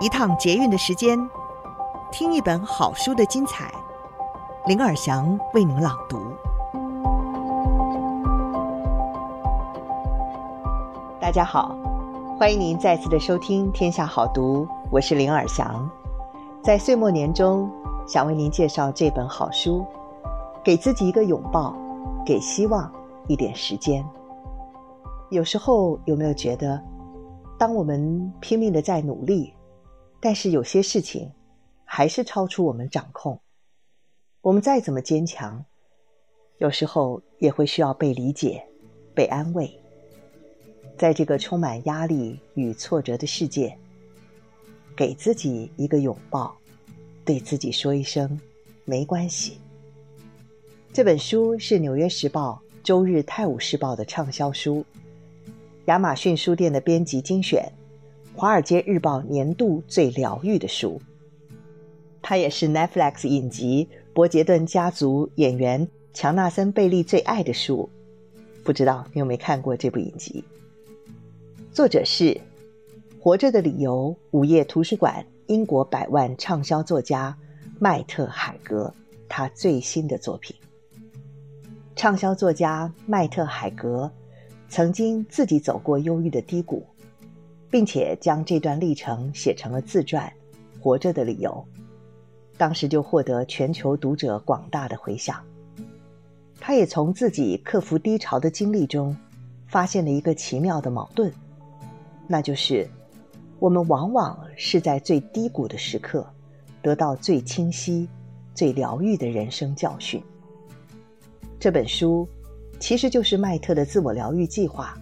一趟捷运的时间，听一本好书的精彩。林尔祥为您朗读。大家好，欢迎您再次的收听《天下好读》，我是林尔祥。在岁末年终，想为您介绍这本好书，《给自己一个拥抱，给希望一点时间》。有时候有没有觉得，当我们拼命的在努力，但是有些事情还是超出我们掌控。我们再怎么坚强，有时候也会需要被理解、被安慰。在这个充满压力与挫折的世界，给自己一个拥抱，对自己说一声“没关系”。这本书是《纽约时报》、《周日泰晤士报》的畅销书，亚马逊书店的编辑精选。《华尔街日报》年度最疗愈的书，它也是 Netflix 影集《伯杰顿家族》演员乔纳森·贝利最爱的书。不知道你有没有看过这部影集？作者是《活着的理由》午夜图书馆英国百万畅销作家麦特·海格，他最新的作品。畅销作家麦特·海格曾经自己走过忧郁的低谷。并且将这段历程写成了自传《活着的理由》，当时就获得全球读者广大的回响。他也从自己克服低潮的经历中，发现了一个奇妙的矛盾，那就是我们往往是在最低谷的时刻，得到最清晰、最疗愈的人生教训。这本书其实就是麦特的自我疗愈计划。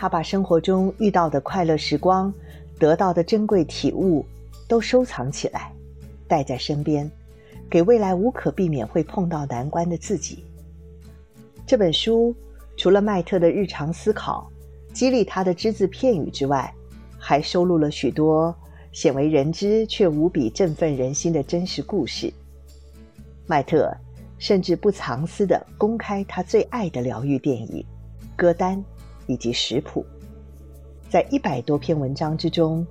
他把生活中遇到的快乐时光、得到的珍贵体悟，都收藏起来，带在身边，给未来无可避免会碰到难关的自己。这本书除了麦特的日常思考、激励他的只字片语之外，还收录了许多鲜为人知却无比振奋人心的真实故事。麦特甚至不藏私地公开他最爱的疗愈电影歌单。以及食谱，在一百多篇文章之中，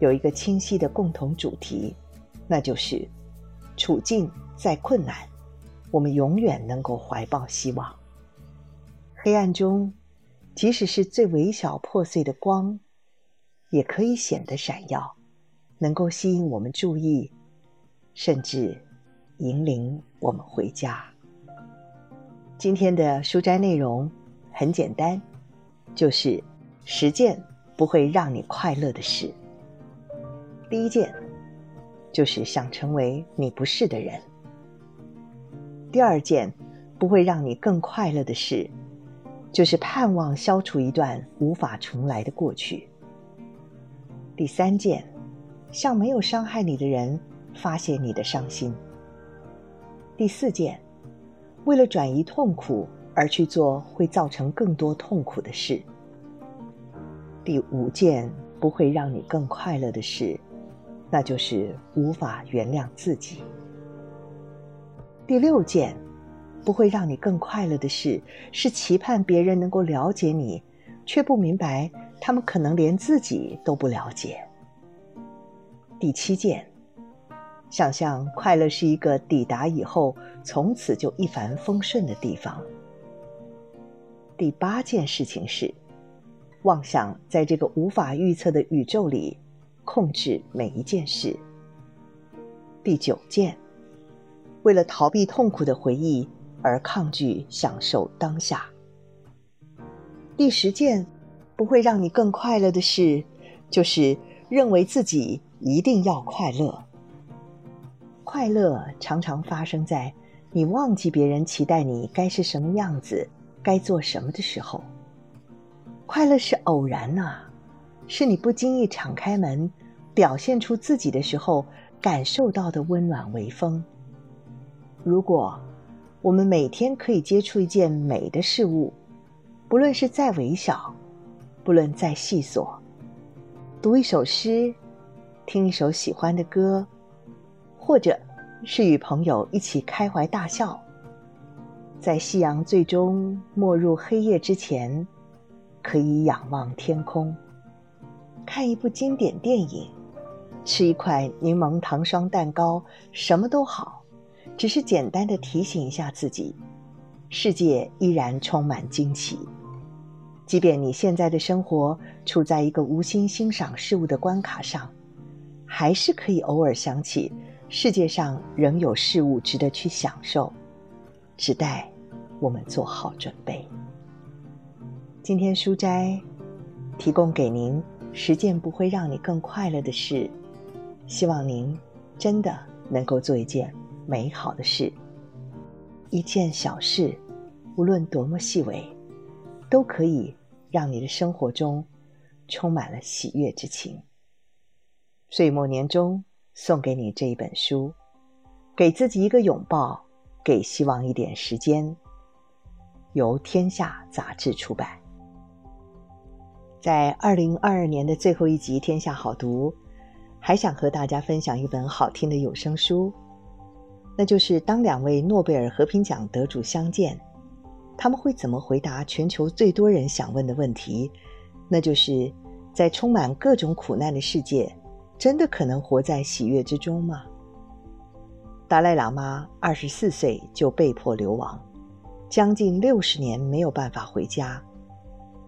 有一个清晰的共同主题，那就是处境再困难，我们永远能够怀抱希望。黑暗中，即使是最微小破碎的光，也可以显得闪耀，能够吸引我们注意，甚至引领我们回家。今天的书斋内容很简单。就是十件不会让你快乐的事。第一件，就是想成为你不是的人。第二件，不会让你更快乐的事，就是盼望消除一段无法重来的过去。第三件，向没有伤害你的人发泄你的伤心。第四件，为了转移痛苦。而去做会造成更多痛苦的事。第五件不会让你更快乐的事，那就是无法原谅自己。第六件不会让你更快乐的事，是期盼别人能够了解你，却不明白他们可能连自己都不了解。第七件，想象快乐是一个抵达以后从此就一帆风顺的地方。第八件事情是，妄想在这个无法预测的宇宙里控制每一件事。第九件，为了逃避痛苦的回忆而抗拒享受当下。第十件，不会让你更快乐的事，就是认为自己一定要快乐。快乐常常发生在你忘记别人期待你该是什么样子。该做什么的时候，快乐是偶然呐、是你不经意敞开门，表现出自己的时候感受到的温暖微风。如果我们每天可以接触一件美的事物，不论是再微小，不论再细琐，读一首诗，听一首喜欢的歌，或者是与朋友一起开怀大笑。在夕阳最终没入黑夜之前，可以仰望天空，看一部经典电影，吃一块柠檬糖霜蛋糕，什么都好，只是简单的提醒一下自己，世界依然充满惊奇。即便你现在的生活处在一个无心欣赏事物的关卡上，还是可以偶尔想起，世界上仍有事物值得去享受，只待我们做好准备。今天书斋提供给您十件不会让你更快乐的事，希望您真的能够做一件美好的事。一件小事，无论多么细微，都可以让你的生活中充满了喜悦之情。岁末年终，送给你这一本书，给自己一个拥抱，给希望一点时间。由天下杂志出版。在二零二二年的最后一集《天下好读》，还想和大家分享一本好听的有声书，那就是当两位诺贝尔和平奖得主相见，他们会怎么回答全球最多人想问的问题？那就是在充满各种苦难的世界，真的可能活在喜悦之中吗？达赖喇嘛二十四岁就被迫流亡，将近六十年没有办法回家。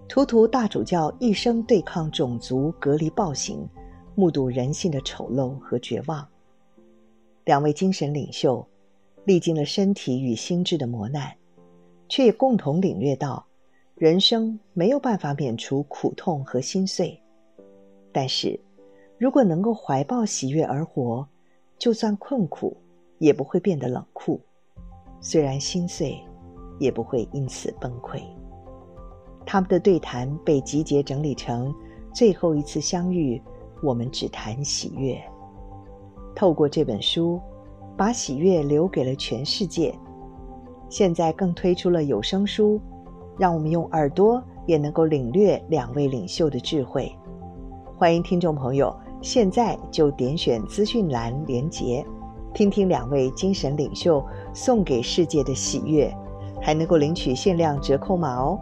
图图大主教一生对抗种族隔离暴行，目睹人性的丑陋和绝望。两位精神领袖历经了身体与心智的磨难，却也共同领略到，人生没有办法免除苦痛和心碎。但是，如果能够怀抱喜悦而活，就算困苦，也不会变得冷酷；虽然心碎，也不会因此崩溃。他们的对谈被集结整理成《最后一次相遇，我们只谈喜悦》。透过这本书，把喜悦留给了全世界。现在更推出了有声书，让我们用耳朵也能够领略两位领袖的智慧。欢迎听众朋友现在就点选资讯栏连结，听听两位精神领袖送给世界的喜悦，还能够领取限量折扣码哦。